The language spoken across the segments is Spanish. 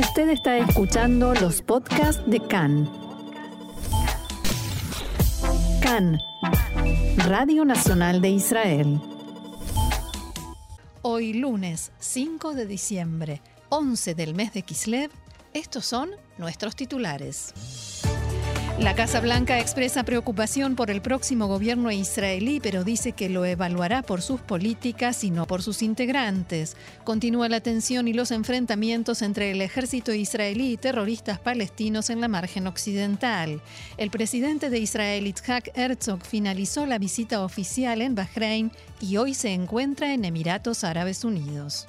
Usted está escuchando los podcasts de CAN. CAN, Radio Nacional de Israel. Hoy lunes 5 de diciembre, 11 del mes de Kislev, estos son nuestros titulares. La Casa Blanca expresa preocupación por el próximo gobierno israelí, pero dice que lo evaluará por sus políticas y no por sus integrantes. Continúa la tensión y los enfrentamientos entre el ejército israelí y terroristas palestinos en la margen occidental. El presidente de Israel, Itzhak Herzog, finalizó la visita oficial en Bahrein y hoy se encuentra en Emiratos Árabes Unidos.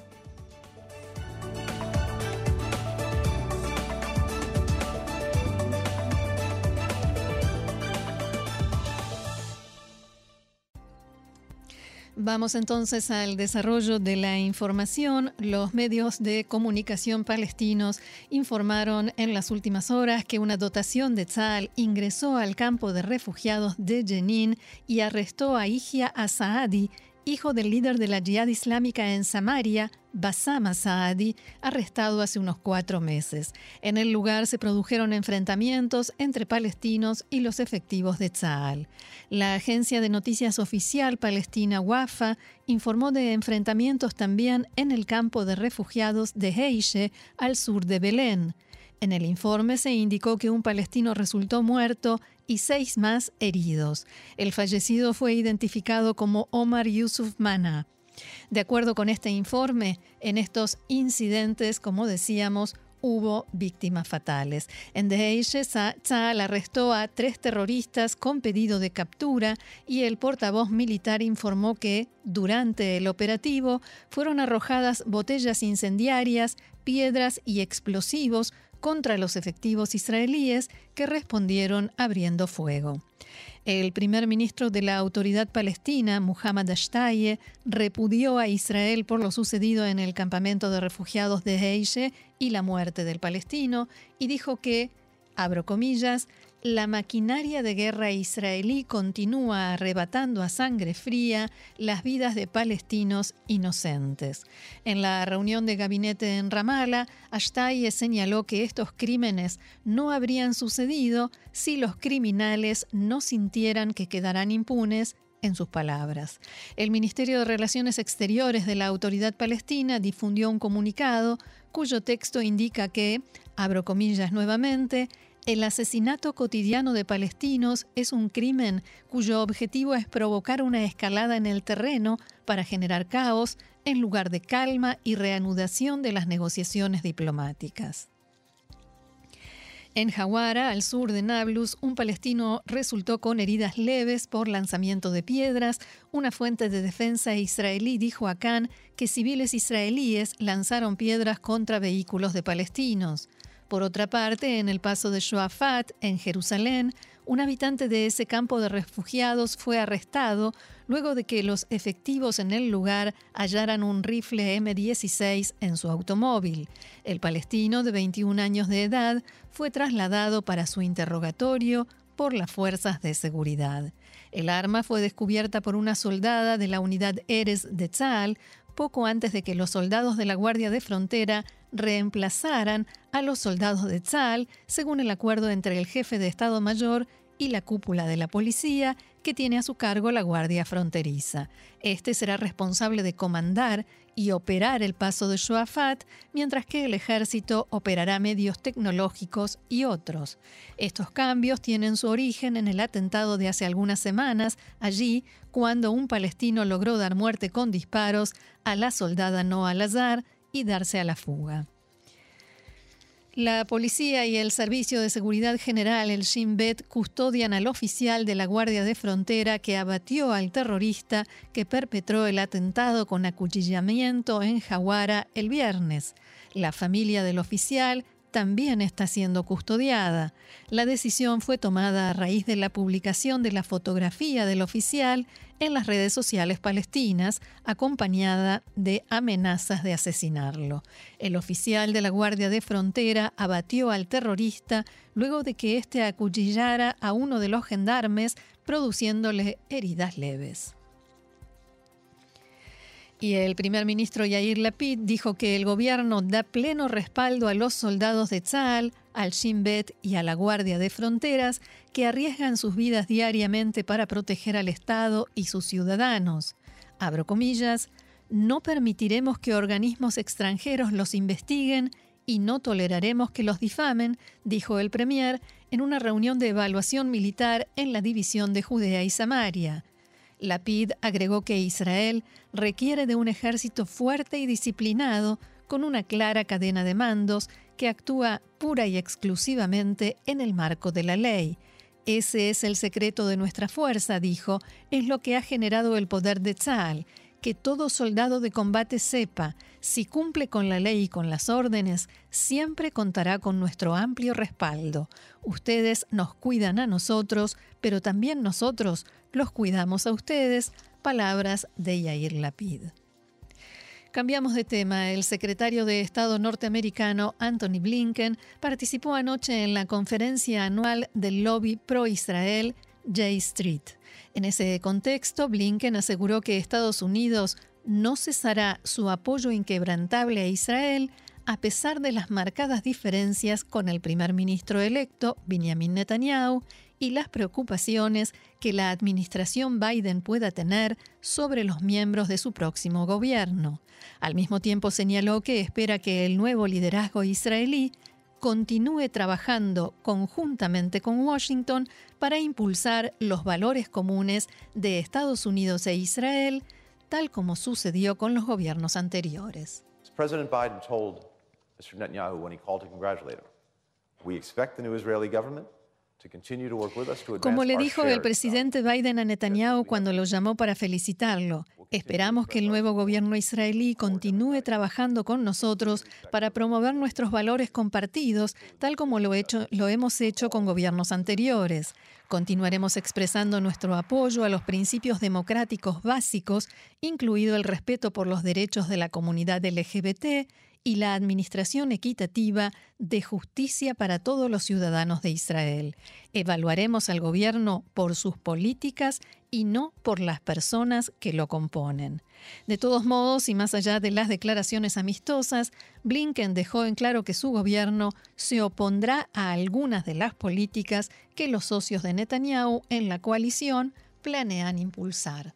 Vamos entonces al desarrollo de la información. Los medios de comunicación palestinos informaron en las últimas horas que una dotación de Tzal ingresó al campo de refugiados de Jenin y arrestó a Ijia Asaadi, hijo del líder de la Jihad Islámica en Samaria, Bassam Saadi, arrestado hace unos cuatro meses. En el lugar se produjeron enfrentamientos entre palestinos y los efectivos de Tzal. La agencia de noticias oficial palestina Wafa informó de enfrentamientos también en el campo de refugiados de Heishe, al sur de Belén. En el informe se indicó que un palestino resultó muerto y seis más heridos. El fallecido fue identificado como Omar Yusuf Mana. De acuerdo con este informe, en estos incidentes, como decíamos, hubo víctimas fatales. En Deheishe, Tzal arrestó a tres terroristas con pedido de captura y el portavoz militar informó que, durante el operativo, fueron arrojadas botellas incendiarias, piedras y explosivos contra los efectivos israelíes que respondieron abriendo fuego. El primer ministro de la autoridad palestina, Muhammad Ashtaye, repudió a Israel por lo sucedido en el campamento de refugiados de Heishe y la muerte del palestino y dijo que, abro comillas, la maquinaria de guerra israelí continúa arrebatando a sangre fría las vidas de palestinos inocentes. En la reunión de gabinete en Ramallah, Ashtaye señaló que estos crímenes no habrían sucedido si los criminales no sintieran que quedarán impunes en sus palabras. El Ministerio de Relaciones Exteriores de la Autoridad Palestina difundió un comunicado cuyo texto indica que, abro comillas nuevamente, el asesinato cotidiano de palestinos es un crimen cuyo objetivo es provocar una escalada en el terreno para generar caos en lugar de calma y reanudación de las negociaciones diplomáticas. En Jawara, al sur de Nablus, un palestino resultó con heridas leves por lanzamiento de piedras. Una fuente de defensa israelí dijo a Khan que civiles israelíes lanzaron piedras contra vehículos de palestinos. Por otra parte, en el paso de Shoafat, en Jerusalén, un habitante de ese campo de refugiados fue arrestado luego de que los efectivos en el lugar hallaran un rifle M16 en su automóvil. El palestino de 21 años de edad fue trasladado para su interrogatorio por las fuerzas de seguridad. El arma fue descubierta por una soldada de la unidad Eres de Tzal poco antes de que los soldados de la Guardia de Frontera reemplazaran a los soldados de Tzal, según el acuerdo entre el jefe de Estado Mayor y la cúpula de la policía que tiene a su cargo la Guardia Fronteriza. Este será responsable de comandar y operar el paso de Shuafat, mientras que el ejército operará medios tecnológicos y otros. Estos cambios tienen su origen en el atentado de hace algunas semanas, allí cuando un palestino logró dar muerte con disparos a la soldada Noah Lazar y darse a la fuga. La policía y el Servicio de Seguridad General, el Shin Bet, custodian al oficial de la Guardia de Frontera que abatió al terrorista que perpetró el atentado con acuchillamiento en Jawara el viernes. La familia del oficial también está siendo custodiada. La decisión fue tomada a raíz de la publicación de la fotografía del oficial en las redes sociales palestinas, acompañada de amenazas de asesinarlo. El oficial de la Guardia de Frontera abatió al terrorista luego de que éste acuchillara a uno de los gendarmes, produciéndole heridas leves. Y el primer ministro Yair Lapid dijo que el gobierno da pleno respaldo a los soldados de Tzal, al Shin Bet y a la Guardia de Fronteras que arriesgan sus vidas diariamente para proteger al Estado y sus ciudadanos. Abro comillas, no permitiremos que organismos extranjeros los investiguen y no toleraremos que los difamen, dijo el Premier en una reunión de evaluación militar en la división de Judea y Samaria. Lapid agregó que Israel requiere de un ejército fuerte y disciplinado con una clara cadena de mandos que actúa pura y exclusivamente en el marco de la ley. Ese es el secreto de nuestra fuerza, dijo, es lo que ha generado el poder de Tzal, que todo soldado de combate sepa, si cumple con la ley y con las órdenes, siempre contará con nuestro amplio respaldo. Ustedes nos cuidan a nosotros, pero también nosotros los cuidamos a ustedes. Palabras de Yair Lapid. Cambiamos de tema. El secretario de Estado norteamericano Anthony Blinken participó anoche en la conferencia anual del lobby pro-Israel J Street. En ese contexto, Blinken aseguró que Estados Unidos no cesará su apoyo inquebrantable a Israel a pesar de las marcadas diferencias con el primer ministro electo, Benjamin Netanyahu, y las preocupaciones que la administración Biden pueda tener sobre los miembros de su próximo gobierno. Al mismo tiempo señaló que espera que el nuevo liderazgo israelí continúe trabajando conjuntamente con Washington para impulsar los valores comunes de Estados Unidos e Israel, tal como sucedió con los gobiernos anteriores. President Biden told Mr. Netanyahu when he called to congratulate him, "We expect the new Israeli government como le dijo el presidente Biden a Netanyahu cuando lo llamó para felicitarlo, esperamos que el nuevo gobierno israelí continúe trabajando con nosotros para promover nuestros valores compartidos, tal como lo, hecho, lo hemos hecho con gobiernos anteriores. Continuaremos expresando nuestro apoyo a los principios democráticos básicos, incluido el respeto por los derechos de la comunidad LGBT y la administración equitativa de justicia para todos los ciudadanos de Israel. Evaluaremos al gobierno por sus políticas y no por las personas que lo componen. De todos modos, y más allá de las declaraciones amistosas, Blinken dejó en claro que su gobierno se opondrá a algunas de las políticas que los socios de Netanyahu en la coalición planean impulsar.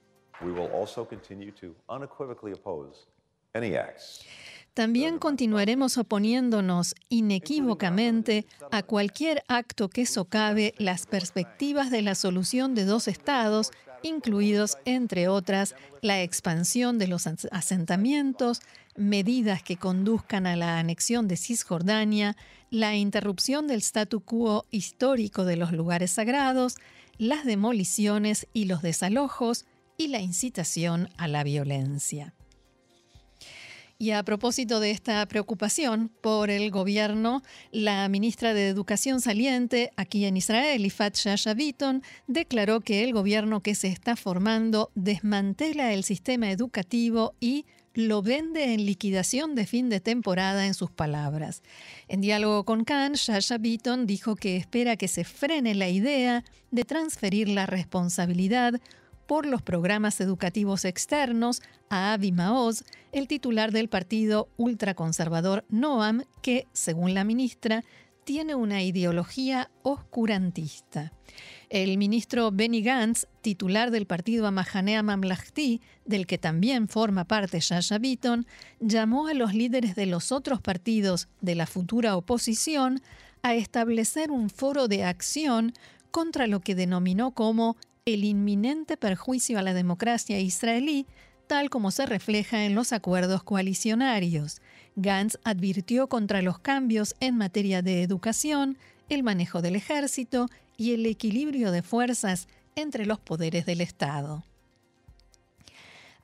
También continuaremos oponiéndonos inequívocamente a cualquier acto que socave las perspectivas de la solución de dos estados, incluidos, entre otras, la expansión de los asentamientos, medidas que conduzcan a la anexión de Cisjordania, la interrupción del statu quo histórico de los lugares sagrados, las demoliciones y los desalojos y la incitación a la violencia. Y a propósito de esta preocupación por el gobierno, la ministra de Educación saliente aquí en Israel, Ifat Shasha Bitton, declaró que el gobierno que se está formando desmantela el sistema educativo y lo vende en liquidación de fin de temporada en sus palabras. En diálogo con Khan, Shasha Bitton dijo que espera que se frene la idea de transferir la responsabilidad por los programas educativos externos a Avi Maoz, el titular del partido ultraconservador Noam, que, según la ministra, tiene una ideología oscurantista. El ministro Benny Gantz, titular del partido Amahanea Mamlahti, del que también forma parte Shasha Bitton, llamó a los líderes de los otros partidos de la futura oposición a establecer un foro de acción contra lo que denominó como el inminente perjuicio a la democracia israelí, tal como se refleja en los acuerdos coalicionarios. Gantz advirtió contra los cambios en materia de educación, el manejo del ejército y el equilibrio de fuerzas entre los poderes del Estado.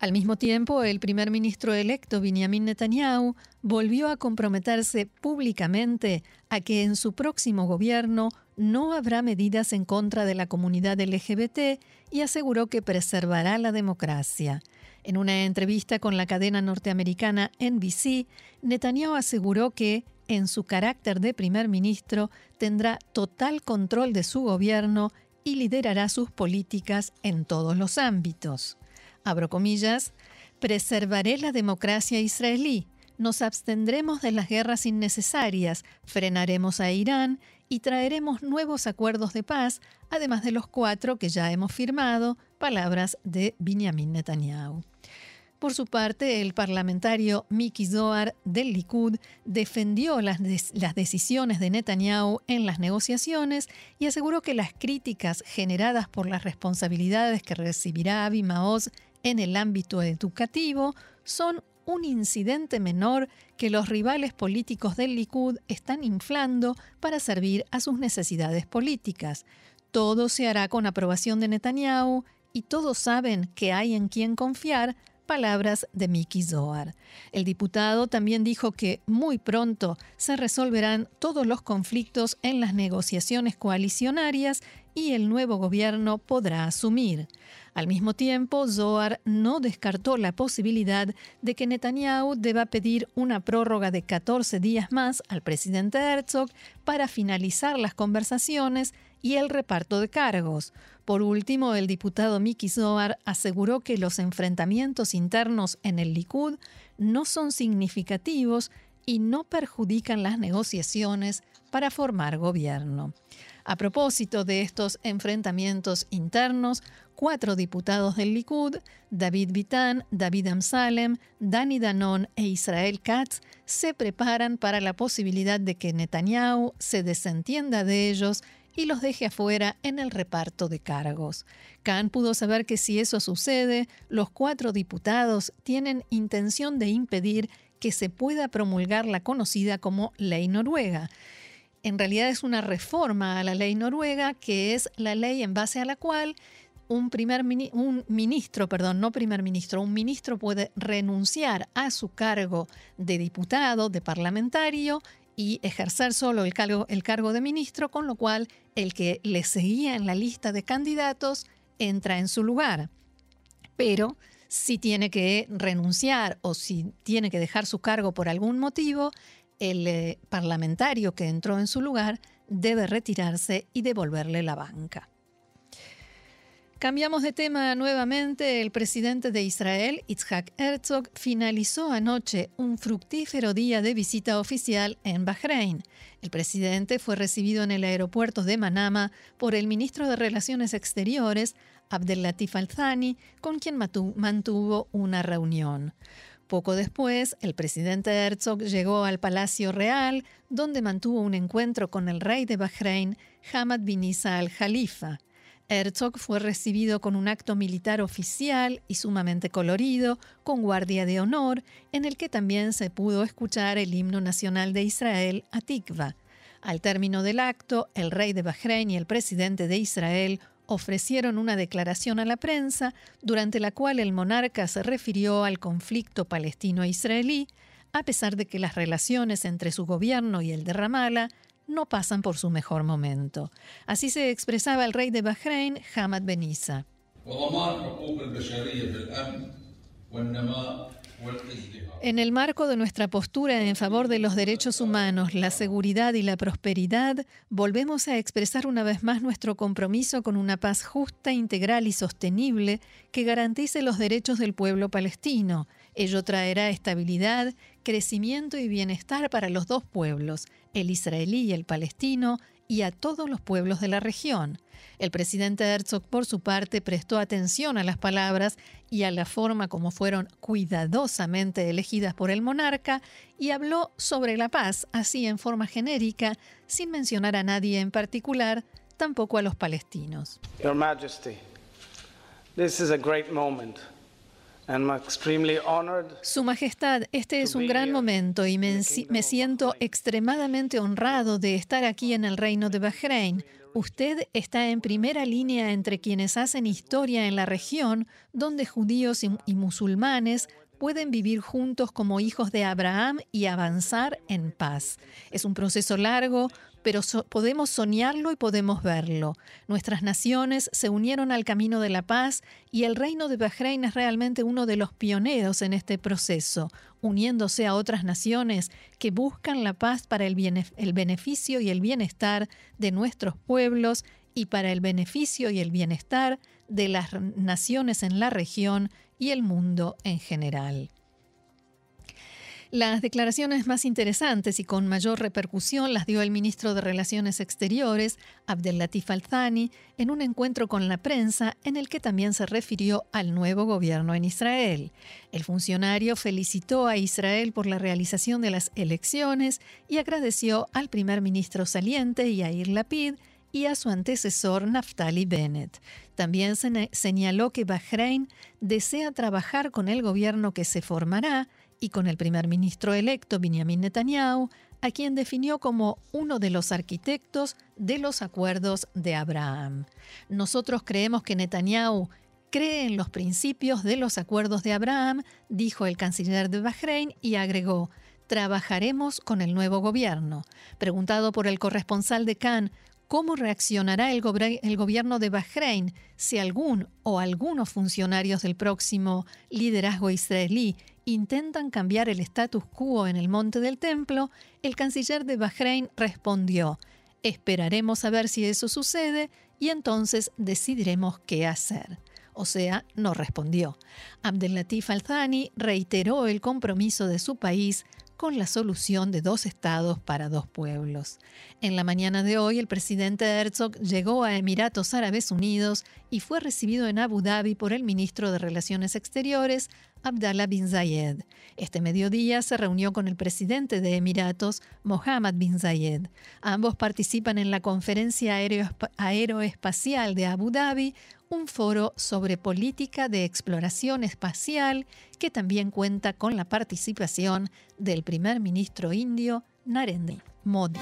Al mismo tiempo, el primer ministro electo Benjamin Netanyahu volvió a comprometerse públicamente a que en su próximo gobierno no habrá medidas en contra de la comunidad LGBT y aseguró que preservará la democracia. En una entrevista con la cadena norteamericana NBC, Netanyahu aseguró que, en su carácter de primer ministro, tendrá total control de su gobierno y liderará sus políticas en todos los ámbitos abro comillas, Preservaré la democracia israelí. Nos abstendremos de las guerras innecesarias, frenaremos a Irán y traeremos nuevos acuerdos de paz, además de los cuatro que ya hemos firmado, palabras de Benjamin Netanyahu. Por su parte, el parlamentario Miki Zohar del Likud defendió las, las, decisiones de Netanyahu en las negociaciones y aseguró que las críticas generadas por las responsabilidades que recibirá Avi Maoz en el ámbito educativo son un incidente menor que los rivales políticos del Likud están inflando para servir a sus necesidades políticas. Todo se hará con aprobación de Netanyahu y todos saben que hay en quien confiar palabras de Miki Zohar. El diputado también dijo que muy pronto se resolverán todos los conflictos en las negociaciones coalicionarias y el nuevo gobierno podrá asumir. Al mismo tiempo, Zohar no descartó la posibilidad de que Netanyahu deba pedir una prórroga de 14 días más al presidente Herzog para finalizar las conversaciones y el reparto de cargos. Por último, el diputado Miki Zohar aseguró que los enfrentamientos internos en el Likud no son significativos y no perjudican las negociaciones para formar gobierno. A propósito de estos enfrentamientos internos, cuatro diputados del Likud, David Bitan, David Amsalem, Dani Danon e Israel Katz, se preparan para la posibilidad de que Netanyahu se desentienda de ellos y los deje afuera en el reparto de cargos. Khan pudo saber que si eso sucede, los cuatro diputados tienen intención de impedir que se pueda promulgar la conocida como ley noruega. En realidad es una reforma a la ley noruega, que es la ley en base a la cual un, primer, un ministro, perdón, no primer ministro, un ministro puede renunciar a su cargo de diputado, de parlamentario y ejercer solo el cargo, el cargo de ministro, con lo cual el que le seguía en la lista de candidatos entra en su lugar. Pero si tiene que renunciar o si tiene que dejar su cargo por algún motivo, el eh, parlamentario que entró en su lugar debe retirarse y devolverle la banca. Cambiamos de tema nuevamente. El presidente de Israel, Itzhak Herzog, finalizó anoche un fructífero día de visita oficial en Bahrein. El presidente fue recibido en el aeropuerto de Manama por el ministro de Relaciones Exteriores, Abdelatif Al-Thani, con quien mantuvo una reunión. Poco después, el presidente Herzog llegó al Palacio Real, donde mantuvo un encuentro con el rey de Bahrein, Hamad bin Isa al-Khalifa. Herzog fue recibido con un acto militar oficial y sumamente colorido, con guardia de honor, en el que también se pudo escuchar el himno nacional de Israel, Atikva. Al término del acto, el rey de Bahrein y el presidente de Israel ofrecieron una declaración a la prensa, durante la cual el monarca se refirió al conflicto palestino-israelí, a pesar de que las relaciones entre su gobierno y el de Ramallah no pasan por su mejor momento. Así se expresaba el rey de Bahrein, Hamad. En el marco de nuestra postura en favor de los derechos humanos, la seguridad y la prosperidad, volvemos a expresar una vez más nuestro compromiso con una paz justa, integral y sostenible que garantice los derechos del pueblo palestino. Ello traerá estabilidad, crecimiento y bienestar para los dos pueblos, el israelí y el palestino, y a todos los pueblos de la región. El presidente Herzog, por su parte, prestó atención a las palabras y a la forma como fueron cuidadosamente elegidas por el monarca y habló sobre la paz, así en forma genérica, sin mencionar a nadie en particular, tampoco a los palestinos. Your Majesty, this is a great moment. Su Majestad, este es un gran momento y me, siento extremadamente honrado de estar aquí en el Reino de Bahrein. Usted está en primera línea entre quienes hacen historia en la región, donde judíos y musulmanes pueden vivir juntos como hijos de Abraham y avanzar en paz. Es un proceso largo, pero podemos soñarlo y podemos verlo. Nuestras naciones se unieron al camino de la paz y el reino de Bahrein es realmente uno de los pioneros en este proceso, uniéndose a otras naciones que buscan la paz para el, el beneficio y el bienestar de nuestros pueblos y para el beneficio y el bienestar de las naciones en la región y el mundo en general. Las declaraciones más interesantes y con mayor repercusión las dio el ministro de Relaciones Exteriores, Abdelatif Al-Thani, en un encuentro con la prensa en el que también se refirió al nuevo gobierno en Israel. El funcionario felicitó a Israel por la realización de las elecciones y agradeció al primer ministro saliente, Yair Lapid, y a su antecesor Naftali Bennett. También señaló que Bahrein desea trabajar con el gobierno que se formará y con el primer ministro electo Benjamin Netanyahu, a quien definió como uno de los arquitectos de los acuerdos de Abraham. Nosotros creemos que Netanyahu cree en los principios de los acuerdos de Abraham, dijo el canciller de Bahrein y agregó, trabajaremos con el nuevo gobierno. Preguntado por el corresponsal de Cannes cómo reaccionará el, gobierno de Bahrein si algún o algunos funcionarios del próximo liderazgo israelí intentan cambiar el status quo en el monte del templo, el canciller de Bahrein respondió, esperaremos a ver si eso sucede y entonces decidiremos qué hacer. O sea, no respondió. Abdelatif Al-Thani reiteró el compromiso de su país con la solución de dos estados para dos pueblos. En la mañana de hoy, el presidente Herzog llegó a Emiratos Árabes Unidos y fue recibido en Abu Dhabi por el ministro de Relaciones Exteriores, Abdallah bin Zayed. Este mediodía se reunió con el presidente de Emiratos, Mohammed bin Zayed. Ambos participan en la conferencia aeroespacial de Abu Dhabi, un foro sobre política de exploración espacial que también cuenta con la participación del primer ministro indio Narendra Modi.